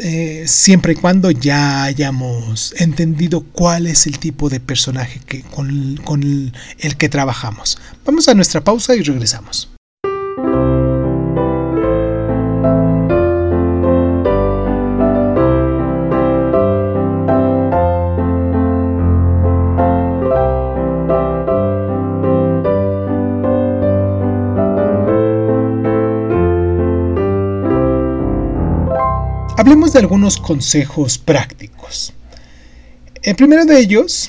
eh, siempre y cuando ya hayamos entendido cuál es el tipo de personaje que, con el que trabajamos. Vamos a nuestra pausa y regresamos. Hablemos de algunos consejos prácticos. El primero de ellos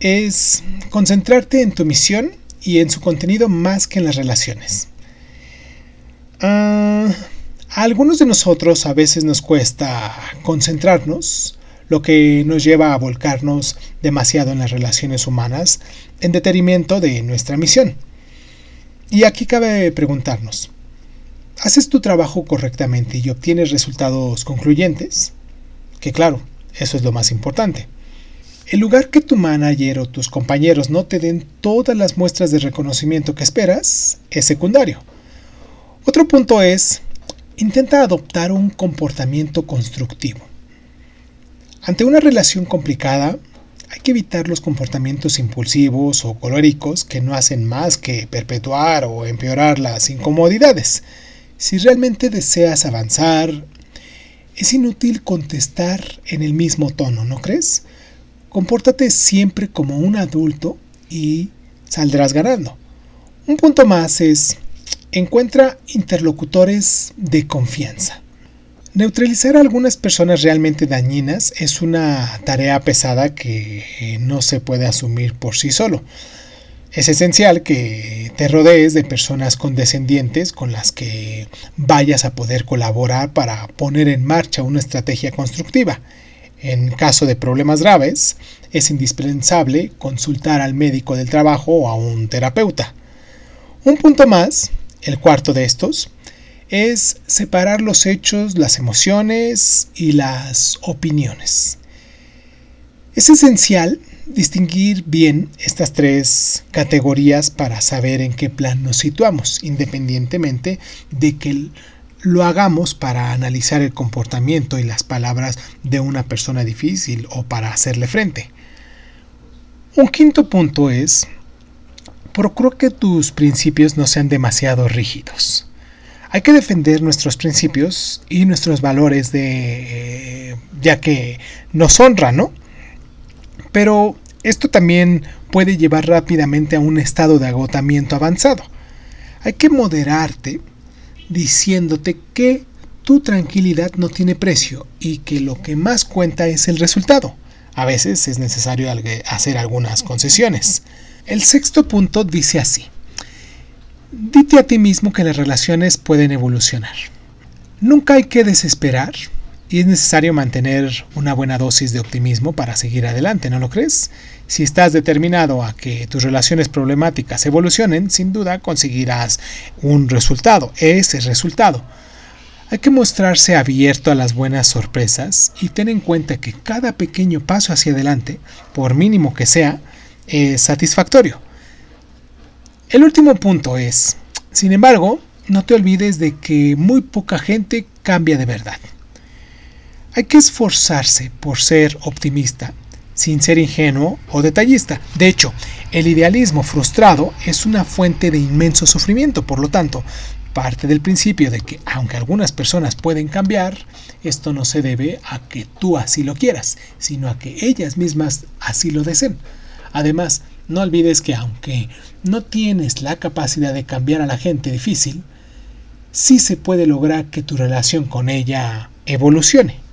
es concentrarte en tu misión y en su contenido más que en las relaciones. Ah, a algunos de nosotros a veces nos cuesta concentrarnos, lo que nos lleva a volcarnos demasiado en las relaciones humanas en detrimento de nuestra misión. Y aquí cabe preguntarnos, haces tu trabajo correctamente y obtienes resultados concluyentes, que claro, eso es lo más importante. El lugar que tu manager o tus compañeros no te den todas las muestras de reconocimiento que esperas es secundario. Otro punto es, intenta adoptar un comportamiento constructivo. Ante una relación complicada, hay que evitar los comportamientos impulsivos o colóricos que no hacen más que perpetuar o empeorar las incomodidades. Si realmente deseas avanzar, es inútil contestar en el mismo tono, ¿no crees? Compórtate siempre como un adulto y saldrás ganando. Un punto más es, encuentra interlocutores de confianza. Neutralizar a algunas personas realmente dañinas es una tarea pesada que no se puede asumir por sí solo. Es esencial que te rodees de personas condescendientes con las que vayas a poder colaborar para poner en marcha una estrategia constructiva. En caso de problemas graves, es indispensable consultar al médico del trabajo o a un terapeuta. Un punto más, el cuarto de estos, es separar los hechos, las emociones y las opiniones. Es esencial distinguir bien estas tres categorías para saber en qué plan nos situamos, independientemente de que lo hagamos para analizar el comportamiento y las palabras de una persona difícil o para hacerle frente. Un quinto punto es, procura que tus principios no sean demasiado rígidos. Hay que defender nuestros principios y nuestros valores de ya que nos honra, ¿no? Pero esto también puede llevar rápidamente a un estado de agotamiento avanzado. Hay que moderarte diciéndote que tu tranquilidad no tiene precio y que lo que más cuenta es el resultado. A veces es necesario hacer algunas concesiones. El sexto punto dice así. Dite a ti mismo que las relaciones pueden evolucionar. Nunca hay que desesperar y es necesario mantener una buena dosis de optimismo para seguir adelante, ¿no lo crees? Si estás determinado a que tus relaciones problemáticas evolucionen, sin duda conseguirás un resultado, ese resultado. Hay que mostrarse abierto a las buenas sorpresas y ten en cuenta que cada pequeño paso hacia adelante, por mínimo que sea, es satisfactorio. El último punto es, sin embargo, no te olvides de que muy poca gente cambia de verdad. Hay que esforzarse por ser optimista, sin ser ingenuo o detallista. De hecho, el idealismo frustrado es una fuente de inmenso sufrimiento, por lo tanto, parte del principio de que aunque algunas personas pueden cambiar, esto no se debe a que tú así lo quieras, sino a que ellas mismas así lo deseen. Además, no olvides que aunque no tienes la capacidad de cambiar a la gente difícil, sí se puede lograr que tu relación con ella evolucione.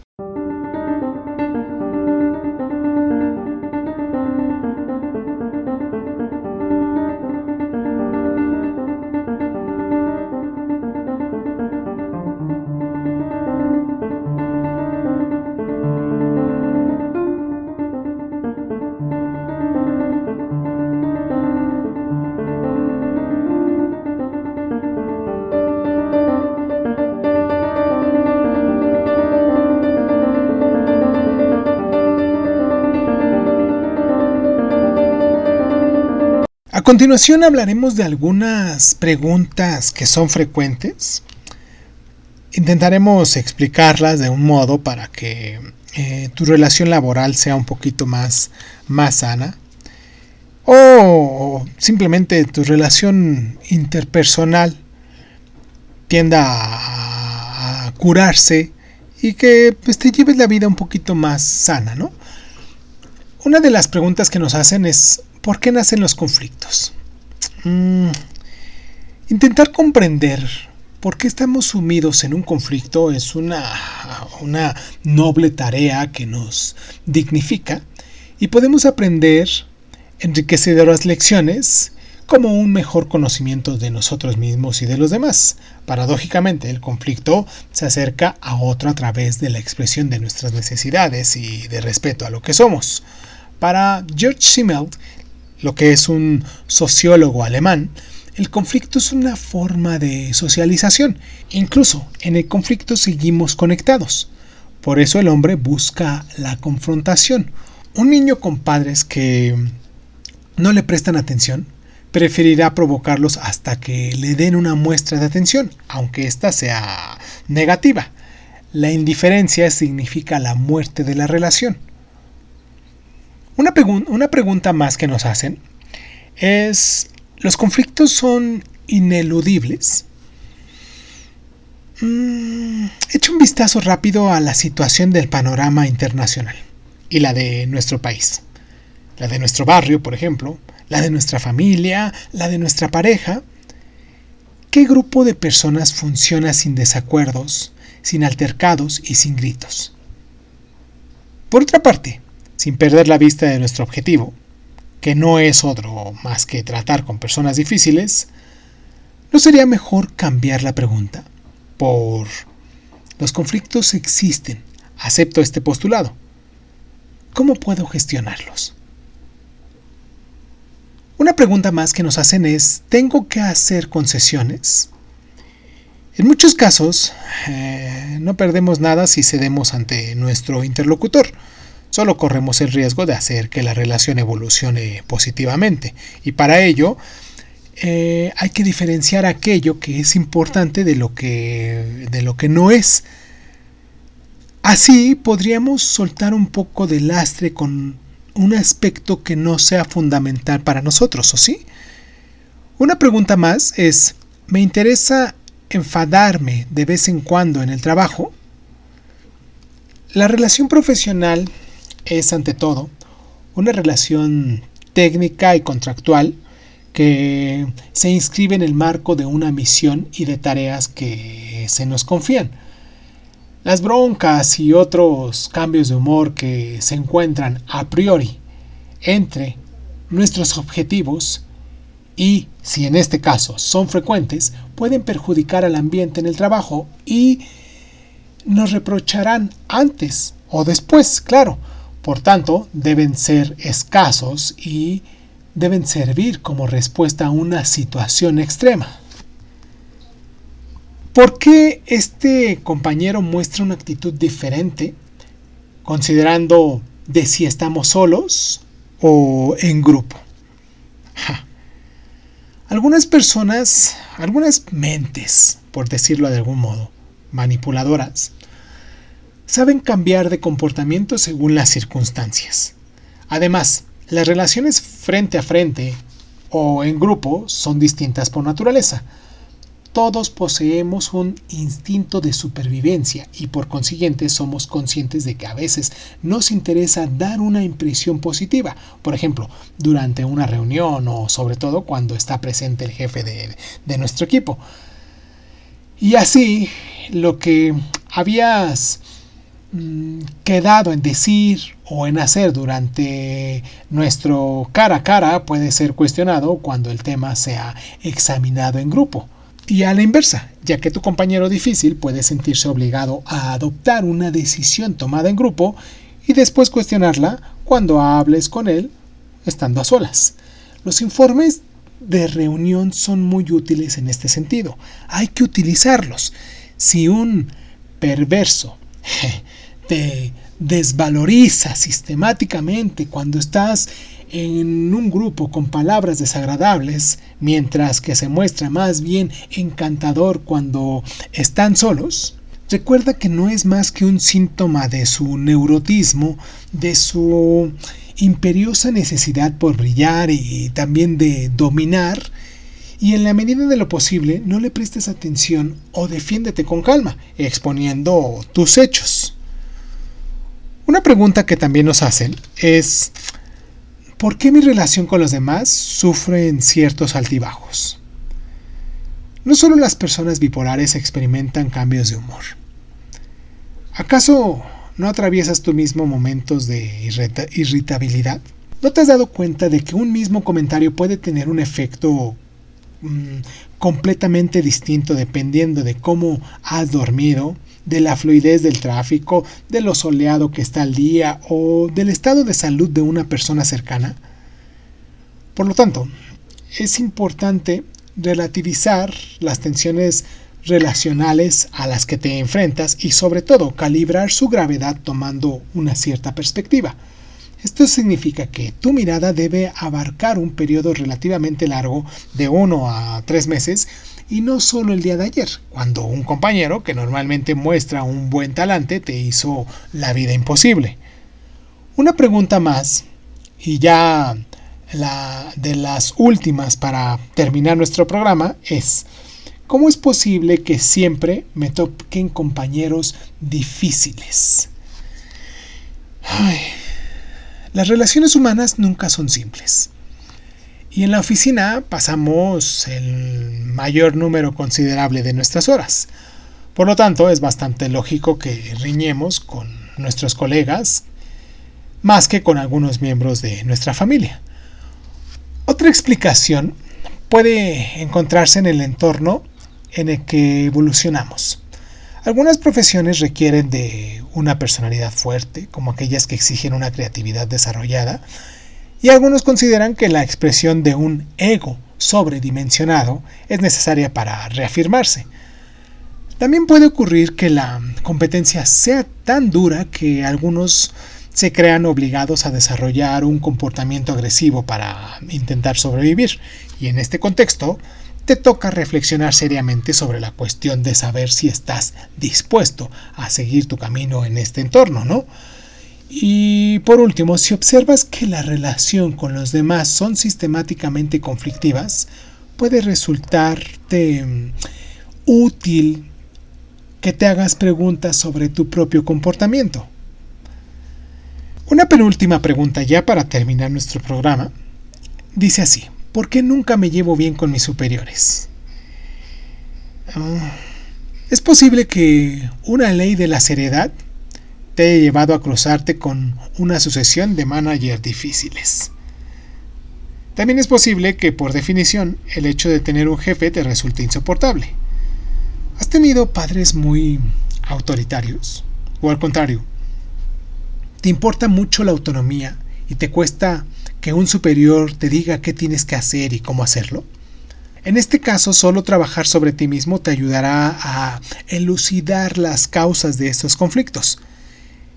Continuación hablaremos de algunas preguntas que son frecuentes. Intentaremos explicarlas de un modo para que eh, tu relación laboral sea un poquito más, más sana. O simplemente tu relación interpersonal tienda a, curarse y que pues, te lleves la vida un poquito más sana, ¿no? Una de las preguntas que nos hacen es ¿por qué nacen los conflictos? Mm, intentar comprender por qué estamos sumidos en un conflicto es una, una noble tarea que nos dignifica y podemos aprender enriquecedoras lecciones como un mejor conocimiento de nosotros mismos y de los demás. Paradójicamente, el conflicto se acerca a otro a través de la expresión de nuestras necesidades y de respeto a lo que somos. Para George Simmel, lo que es un sociólogo alemán, el conflicto es una forma de socialización. Incluso en el conflicto seguimos conectados. Por eso el hombre busca la confrontación. Un niño con padres que no le prestan atención preferirá provocarlos hasta que le den una muestra de atención, aunque ésta sea negativa. La indiferencia significa la muerte de la relación. Una, una pregunta más que nos hacen es, ¿los conflictos son ineludibles? Mm, echa un vistazo rápido a la situación del panorama internacional y la de nuestro país. La de nuestro barrio, por ejemplo, la de nuestra familia, la de nuestra pareja. ¿Qué grupo de personas funciona sin desacuerdos, sin altercados y sin gritos? Por otra parte, sin perder la vista de nuestro objetivo, que no es otro más que tratar con personas difíciles, ¿no sería mejor cambiar la pregunta por los conflictos existen, acepto este postulado. ¿Cómo puedo gestionarlos? Una pregunta más que nos hacen es, ¿tengo que hacer concesiones? En muchos casos, eh, no perdemos nada si cedemos ante nuestro interlocutor. Solo corremos el riesgo de hacer que la relación evolucione positivamente. Y para ello, eh, hay que diferenciar aquello que es importante de lo que, de lo que no es. Así podríamos soltar un poco de lastre con un aspecto que no sea fundamental para nosotros, ¿o sí? Una pregunta más es, ¿me interesa enfadarme de vez en cuando en el trabajo? La relación profesional es, ante todo, una relación técnica y contractual que se inscribe en el marco de una misión y de tareas que se nos confían. Las broncas y otros cambios de humor que se encuentran a priori entre nuestros objetivos y, si en este caso son frecuentes, pueden perjudicar al ambiente en el trabajo y nos reprocharán antes o después, claro. Por tanto, deben ser escasos y deben servir como respuesta a una situación extrema. ¿Por qué este compañero muestra una actitud diferente considerando de si estamos solos o en grupo? Algunas personas, algunas mentes, por decirlo de algún modo, manipuladoras, saben cambiar de comportamiento según las circunstancias. Además, las relaciones frente a frente o en grupo son distintas por naturaleza todos poseemos un instinto de supervivencia y por consiguiente somos conscientes de que a veces nos interesa dar una impresión positiva, por ejemplo, durante una reunión o sobre todo cuando está presente el jefe de, nuestro equipo. Y así lo que habías mm, quedado en decir o en hacer durante nuestro cara a cara puede ser cuestionado cuando el tema sea examinado en grupo. Y a la inversa, ya que tu compañero difícil puede sentirse obligado a adoptar una decisión tomada en grupo y después cuestionarla cuando hables con él estando a solas. Los informes de reunión son muy útiles en este sentido. Hay que utilizarlos. Si un perverso *laughs* te desvaloriza sistemáticamente cuando estás en un grupo con palabras desagradables, mientras que se muestra más bien encantador cuando están solos, recuerda que no es más que un síntoma de su neurotismo, de su imperiosa necesidad por brillar y también de dominar, y en la medida de lo posible no le prestes atención o defiéndete con calma, exponiendo tus hechos. Una pregunta que también nos hacen es, ¿por qué mi relación con los demás sufre en ciertos altibajos? No solo las personas bipolares experimentan cambios de humor. ¿Acaso no atraviesas tú mismo momentos de irritabilidad? ¿No te has dado cuenta de que un mismo comentario puede tener un efecto Mm, completamente distinto dependiendo de cómo has dormido, de la fluidez del tráfico, de lo soleado que está el día o del estado de salud de una persona cercana. Por lo tanto, es importante relativizar las tensiones relacionales a las que te enfrentas y sobre todo calibrar su gravedad tomando una cierta perspectiva. Esto significa que tu mirada debe abarcar un periodo relativamente largo de uno a tres meses y no solo el día de ayer, cuando un compañero que normalmente muestra un buen talante te hizo la vida imposible. Una pregunta más, y ya la de las últimas para terminar nuestro programa, es, ¿cómo es posible que siempre me toquen compañeros difíciles? Ay, las relaciones humanas nunca son simples. Y en la oficina pasamos el mayor número considerable de nuestras horas. Por lo tanto, es bastante lógico que riñemos con nuestros colegas más que con algunos miembros de nuestra familia. Otra explicación puede encontrarse en el entorno en el que evolucionamos. Algunas profesiones requieren de una personalidad fuerte, como aquellas que exigen una creatividad desarrollada, y algunos consideran que la expresión de un ego sobredimensionado es necesaria para reafirmarse. También puede ocurrir que la competencia sea tan dura que algunos se crean obligados a desarrollar un comportamiento agresivo para intentar sobrevivir, y en este contexto, te toca reflexionar seriamente sobre la cuestión de saber si estás dispuesto a seguir tu camino en este entorno, ¿no? Y por último, si observas que la relación con los demás son sistemáticamente conflictivas, puede resultarte mm, útil que te hagas preguntas sobre tu propio comportamiento. Una penúltima pregunta ya para terminar nuestro programa. Dice así, ¿Por qué nunca me llevo bien con mis superiores? Ah, es posible que una ley de la seriedad te haya llevado a cruzarte con una sucesión de managers difíciles. También es posible que, por definición, el hecho de tener un jefe te resulte insoportable. ¿Has tenido padres muy autoritarios? ¿O al contrario? ¿Te importa mucho la autonomía y te cuesta que un superior te diga qué tienes que hacer y cómo hacerlo? En este caso, solo trabajar sobre ti mismo te ayudará a elucidar las causas de estos conflictos.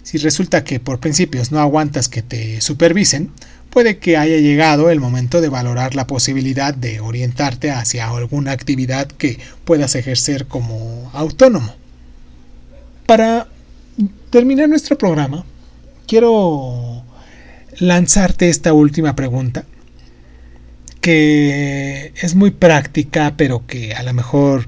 Si resulta que por principios no aguantas que te supervisen, puede que haya llegado el momento de valorar la posibilidad de orientarte hacia alguna actividad que puedas ejercer como autónomo. Para terminar nuestro programa, quiero lanzarte esta última pregunta, que es muy práctica, pero que a lo mejor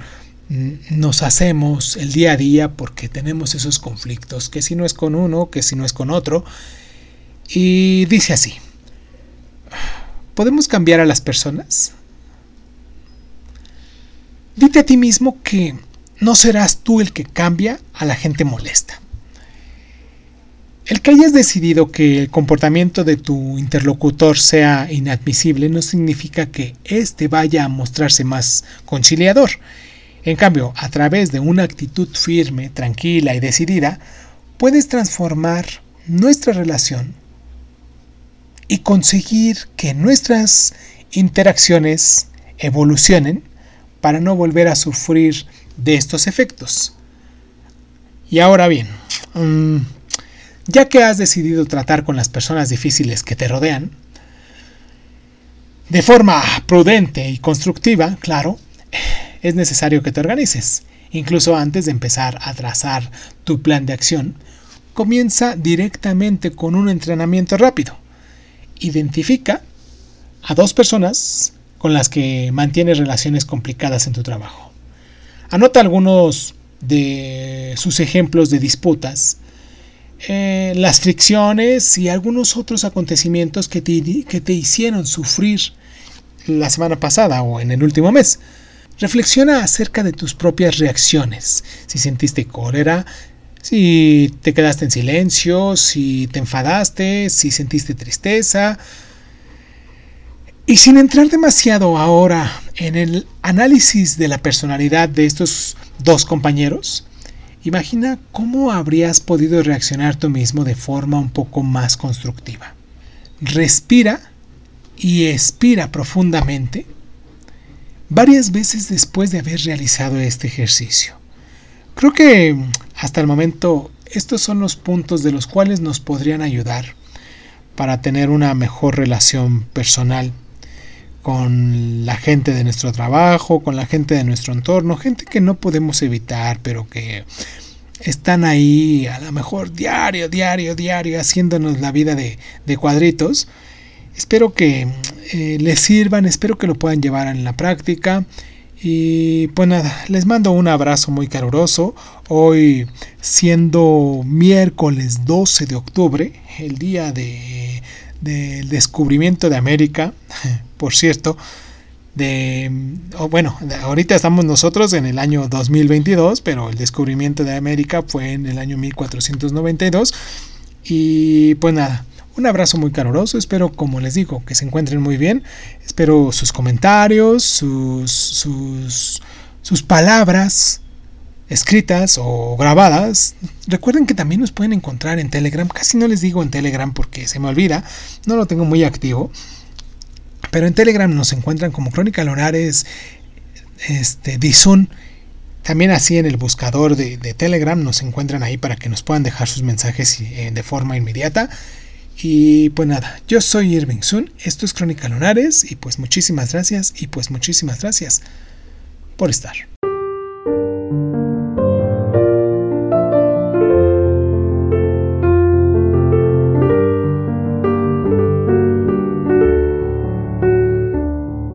nos hacemos el día a día porque tenemos esos conflictos, que si no es con uno, que si no es con otro. Y dice así, ¿podemos cambiar a las personas? Dite a ti mismo que no serás tú el que cambia a la gente molesta. El que hayas decidido que el comportamiento de tu interlocutor sea inadmisible no significa que éste vaya a mostrarse más conciliador. En cambio, a través de una actitud firme, tranquila y decidida, puedes transformar nuestra relación y conseguir que nuestras interacciones evolucionen para no volver a sufrir de estos efectos. Y ahora bien, mm, ya que has decidido tratar con las personas difíciles que te rodean, De forma prudente y constructiva, claro, es necesario que te organices. Incluso antes de empezar a trazar tu plan de acción, comienza directamente con un entrenamiento rápido. Identifica a dos personas con las que mantienes relaciones complicadas en tu trabajo. Anota algunos de sus ejemplos de disputas, eh, las fricciones y algunos otros acontecimientos que te, que te hicieron sufrir la semana pasada o en el último mes. Reflexiona acerca de tus propias reacciones. Si sentiste cólera, si te quedaste en silencio, si te enfadaste, si sentiste tristeza. Y sin entrar demasiado ahora en el análisis de la personalidad de estos dos compañeros, imagina cómo habrías podido reaccionar tú mismo de forma un poco más constructiva. Respira y expira profundamente varias veces después de haber realizado este ejercicio. Creo que hasta el momento estos son los puntos de los cuales nos podrían ayudar para tener una mejor relación personal con la gente de nuestro trabajo, con la gente de nuestro entorno, gente que no podemos evitar, pero que están ahí a lo mejor diario, diario, diario, haciéndonos la vida de, cuadritos. Espero que eh, les sirvan, espero que lo puedan llevar en la práctica. Y pues nada, les mando un abrazo muy caluroso. Hoy siendo miércoles 12 de octubre, el día de, del descubrimiento de América, *laughs* por cierto, de, bueno, ahorita estamos nosotros en el año 2022, pero el descubrimiento de América fue en el año 1492. Y pues nada, un abrazo muy caluroso, espero, como les digo, que se encuentren muy bien. Espero sus comentarios, sus, sus, palabras escritas o grabadas. Recuerden que también nos pueden encontrar en Telegram. Casi no les digo en Telegram porque se me olvida, no lo tengo muy activo. Pero en Telegram nos encuentran como Crónica Lonares, este, Dizun. También así en el buscador de, Telegram nos encuentran ahí para que nos puedan dejar sus mensajes eh, de forma inmediata. Y pues nada, yo soy Irving Sun, esto es Crónica Lunares y pues muchísimas gracias y pues muchísimas gracias por estar.